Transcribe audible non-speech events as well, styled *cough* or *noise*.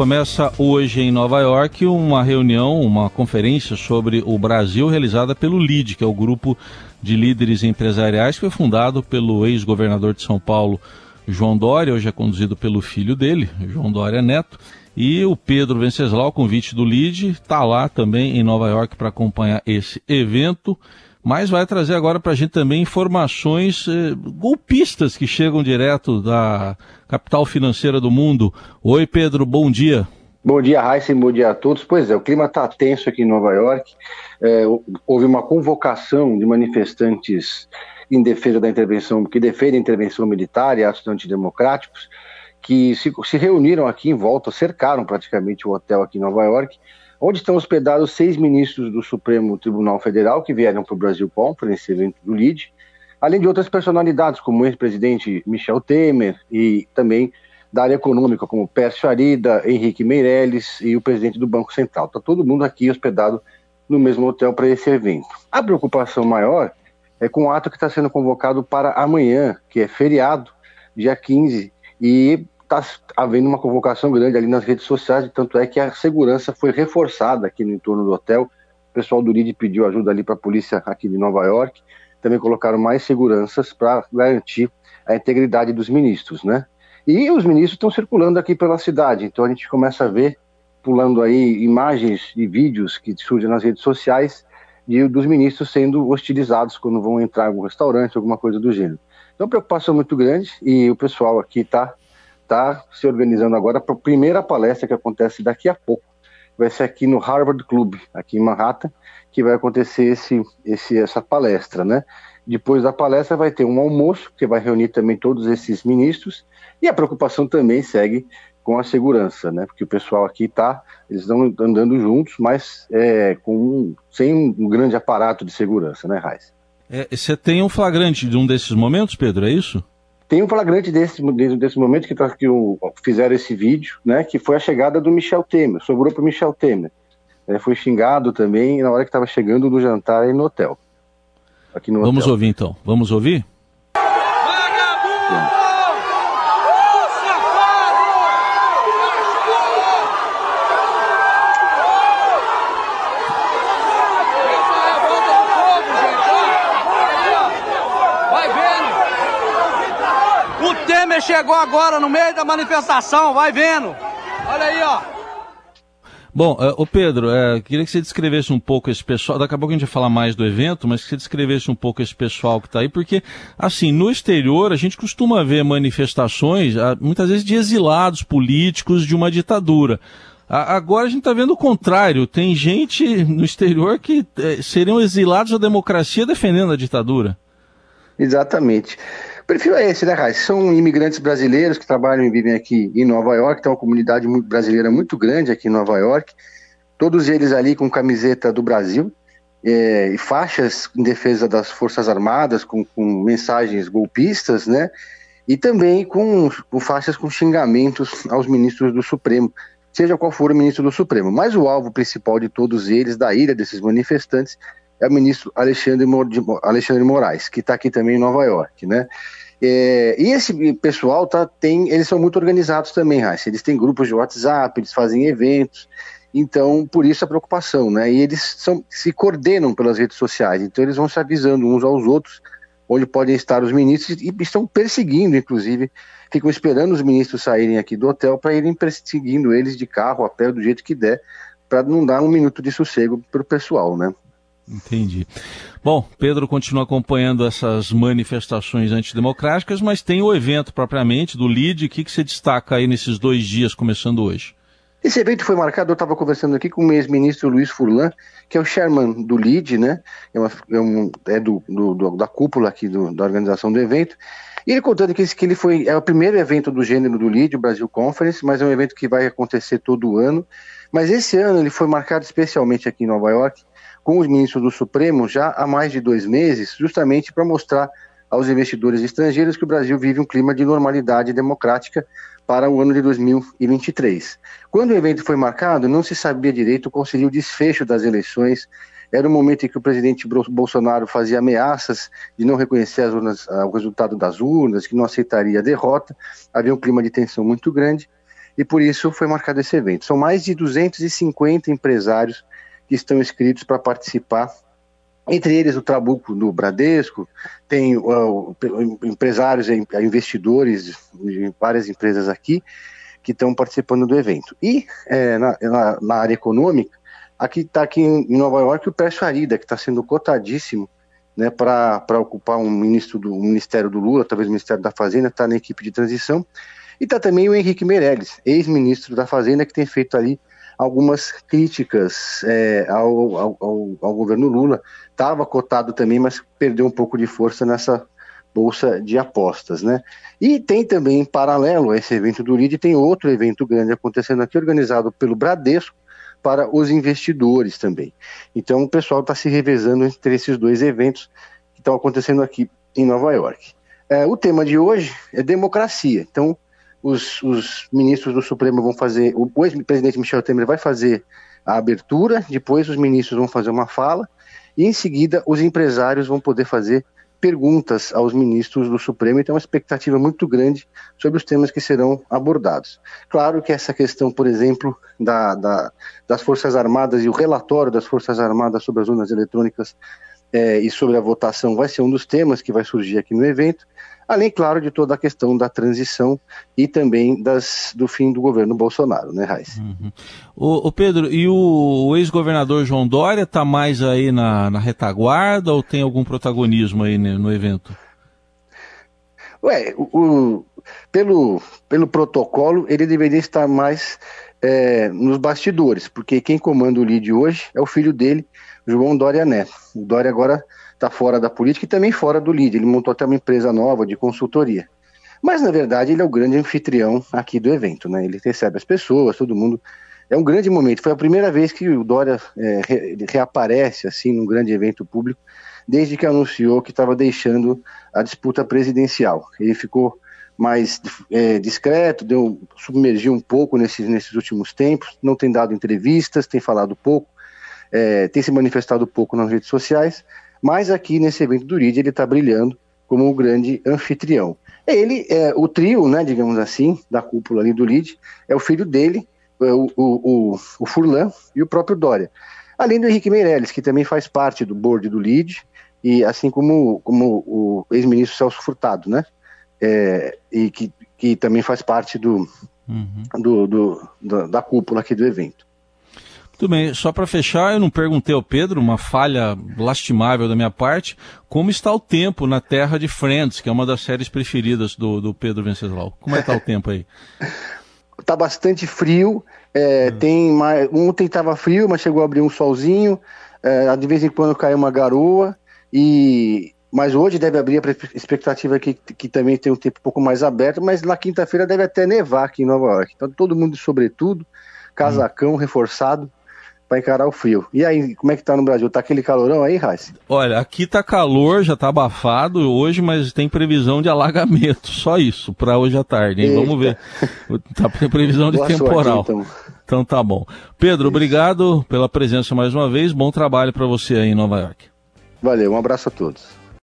começa hoje em Nova York uma reunião, uma conferência sobre o Brasil realizada pelo LID, que é o grupo de líderes empresariais que foi fundado pelo ex-governador de São Paulo, João Dória, hoje é conduzido pelo filho dele, João Dória Neto. E o Pedro Venceslau, convite do LID, está lá também em Nova York para acompanhar esse evento mas vai trazer agora para a gente também informações eh, golpistas que chegam direto da capital financeira do mundo. Oi, Pedro, bom dia. Bom dia, Raíssa, bom dia a todos. Pois é, o clima está tenso aqui em Nova York. É, houve uma convocação de manifestantes em defesa da intervenção, que defendem a intervenção militar e atos antidemocráticos, que se, se reuniram aqui em volta, cercaram praticamente o hotel aqui em Nova York onde estão hospedados seis ministros do Supremo Tribunal Federal que vieram para o Brasil Conference, evento do LID, além de outras personalidades, como o ex-presidente Michel Temer e também da área econômica, como Pércio Arida, Henrique Meirelles e o presidente do Banco Central. Está todo mundo aqui hospedado no mesmo hotel para esse evento. A preocupação maior é com o ato que está sendo convocado para amanhã, que é feriado, dia 15, e está havendo uma convocação grande ali nas redes sociais, tanto é que a segurança foi reforçada aqui no entorno do hotel. O pessoal do RID pediu ajuda ali para a polícia aqui de Nova York. Também colocaram mais seguranças para garantir a integridade dos ministros, né? E os ministros estão circulando aqui pela cidade, então a gente começa a ver, pulando aí, imagens e vídeos que surgem nas redes sociais de, dos ministros sendo hostilizados quando vão entrar em algum restaurante, alguma coisa do gênero. Então, preocupação muito grande e o pessoal aqui está está se organizando agora para a primeira palestra que acontece daqui a pouco. Vai ser aqui no Harvard Club, aqui em Manhattan, que vai acontecer esse, esse, essa palestra, né? Depois da palestra vai ter um almoço, que vai reunir também todos esses ministros, e a preocupação também segue com a segurança, né? Porque o pessoal aqui está, eles estão andando juntos, mas é, com, sem um grande aparato de segurança, né, Raiz? É, você tem um flagrante de um desses momentos, Pedro, é isso? Tem um flagrante desse, desse momento que, tá, que o, fizeram esse vídeo, né, que foi a chegada do Michel Temer, sobrou para o Michel Temer. Ele foi xingado também na hora que estava chegando no jantar aí no hotel. Aqui no Vamos hotel. ouvir então, vamos ouvir? Vagabundo! Chegou agora no meio da manifestação, vai vendo. Olha aí, ó. Bom, o uh, Pedro, uh, queria que você descrevesse um pouco esse pessoal. Daqui a pouco a gente vai falar mais do evento, mas que você descrevesse um pouco esse pessoal que está aí, porque, assim, no exterior a gente costuma ver manifestações, uh, muitas vezes de exilados políticos de uma ditadura. Agora a gente está vendo o contrário. Tem gente no exterior que eh, seriam exilados da democracia defendendo a ditadura. Exatamente perfil é esse, né, Raiz? São imigrantes brasileiros que trabalham e vivem aqui em Nova York, tem uma comunidade brasileira muito grande aqui em Nova York, todos eles ali com camiseta do Brasil é, e faixas em defesa das Forças Armadas, com, com mensagens golpistas, né? E também com, com faixas com xingamentos aos ministros do Supremo, seja qual for o ministro do Supremo. Mas o alvo principal de todos eles, da ira desses manifestantes, é o ministro Alexandre, Alexandre Moraes, que está aqui também em Nova York, né? É, e esse pessoal tá, tem, eles são muito organizados também, Raíssa. Eles têm grupos de WhatsApp, eles fazem eventos. Então, por isso a preocupação, né? E eles são, se coordenam pelas redes sociais. Então, eles vão se avisando uns aos outros onde podem estar os ministros e estão perseguindo, inclusive, ficam esperando os ministros saírem aqui do hotel para irem perseguindo eles de carro, a pé, do jeito que der, para não dar um minuto de sossego para o pessoal, né? Entendi. Bom, Pedro continua acompanhando essas manifestações antidemocráticas, mas tem o evento propriamente do LID. O que, que você destaca aí nesses dois dias, começando hoje? Esse evento foi marcado, eu estava conversando aqui com o ex-ministro Luiz Furlan, que é o chairman do LID, né? É, uma, é, um, é do, do, da cúpula aqui do, da organização do evento. E ele contando que, esse, que ele foi, é o primeiro evento do gênero do LID, o Brasil Conference, mas é um evento que vai acontecer todo ano. Mas esse ano ele foi marcado especialmente aqui em Nova York com os ministros do Supremo já há mais de dois meses, justamente para mostrar aos investidores estrangeiros que o Brasil vive um clima de normalidade democrática para o ano de 2023. Quando o evento foi marcado, não se sabia direito qual seria o desfecho das eleições. Era o momento em que o presidente Bolsonaro fazia ameaças de não reconhecer urnas, ah, o resultado das urnas, que não aceitaria a derrota. Havia um clima de tensão muito grande. e por isso foi marcado esse evento. São mais de 250 empresários que estão inscritos para participar entre eles o Trabuco do Bradesco, tem uh, empresários e investidores de várias empresas aqui que estão participando do evento. E é, na, na, na, área econômica, aqui está aqui em Nova York o Pércio Arida, que está sendo cotadíssimo né, para ocupar um, ministro do, um ministério do Lula, talvez o Ministério da Fazenda, está na equipe de transição. E está também o Henrique Meirelles, ex-ministro da Fazenda, que tem feito ali algumas críticas é, ao, ao, ao, governo Lula. Estava cotado também, mas perdeu um pouco de força nessa bolsa de apostas, né? E tem também, em paralelo a esse evento do LID, tem outro evento grande acontecendo aqui, organizado pelo Bradesco, para os investidores também. Então o pessoal está se revezando entre esses dois eventos que estão acontecendo aqui em Nova York. É, o tema de hoje é democracia. Então, os, os ministros do Supremo vão fazer, o, ex-presidente Michel Temer vai fazer a abertura, depois os ministros vão fazer uma fala, e em seguida os empresários vão poder fazer perguntas aos ministros do Supremo e tem uma expectativa muito grande sobre os temas que serão abordados. Claro que essa questão, por exemplo, da, da, das Forças Armadas e o relatório das Forças Armadas sobre as urnas eletrônicas é, e sobre a votação vai ser um dos temas que vai surgir aqui no evento, além, claro, de toda a questão da transição e também das, do fim do governo Bolsonaro, né, Raiz? Uhum. O, o, Pedro, e o, o ex-governador João Dória está mais aí na, na, retaguarda ou tem algum protagonismo aí no, no evento? Ué, o, pelo, pelo protocolo, ele deveria estar mais é, nos bastidores, porque quem comanda o LID hoje é o filho dele, João Dória Neto. O Dória agora está fora da política e também fora do LID. Ele montou até uma empresa nova de consultoria. Mas, na verdade, ele é o grande anfitrião aqui do evento, né? Ele recebe as pessoas, todo mundo. É um grande momento. Foi a primeira vez que o Dória é, re, reaparece, assim, num grande evento público, desde que anunciou que estava deixando a disputa presidencial. Ele ficou mais é, discreto, deu, submergiu um pouco nesses, nesses últimos tempos, não tem dado entrevistas, tem falado pouco, é, tem se manifestado pouco nas redes sociais, mas aqui nesse evento do RID ele está brilhando como o grande anfitrião. Ele, é, o trio, né, digamos assim, da cúpula ali do LID, é o filho dele, é, o, o, o, o Furlan e o próprio Dória. Além do Henrique Meirelles, que também faz parte do board do LID, e assim como, como o ex-ministro Celso Furtado, né? É, e que, que também faz parte do, uhum. do, do, do, da cúpula aqui do evento. Tudo bem, só para fechar, eu não perguntei ao Pedro, uma falha lastimável da minha parte, como está o tempo na Terra de Friends, que é uma das séries preferidas do, do Pedro Venceslau. Como é que está o tempo aí? Está *laughs* bastante frio, é, hum. tem mais, ontem estava frio, mas chegou a abrir um solzinho, é, de vez em quando cai uma garoa, e mas hoje deve abrir a expectativa que, que também tem um tempo um pouco mais aberto, mas na quinta-feira deve até nevar aqui em Nova York. Então todo mundo sobretudo, casacão hum. reforçado, para encarar o frio. E aí, como é que tá no Brasil? Tá aquele calorão aí, Raíssa? Olha, aqui tá calor, já tá abafado hoje, mas tem previsão de alagamento, só isso, para hoje à tarde, hein? Vamos ver. Tá previsão de Boa temporal. Sorte, então. então tá bom. Pedro, isso. obrigado pela presença mais uma vez. Bom trabalho para você aí em Nova York. Valeu, um abraço a todos.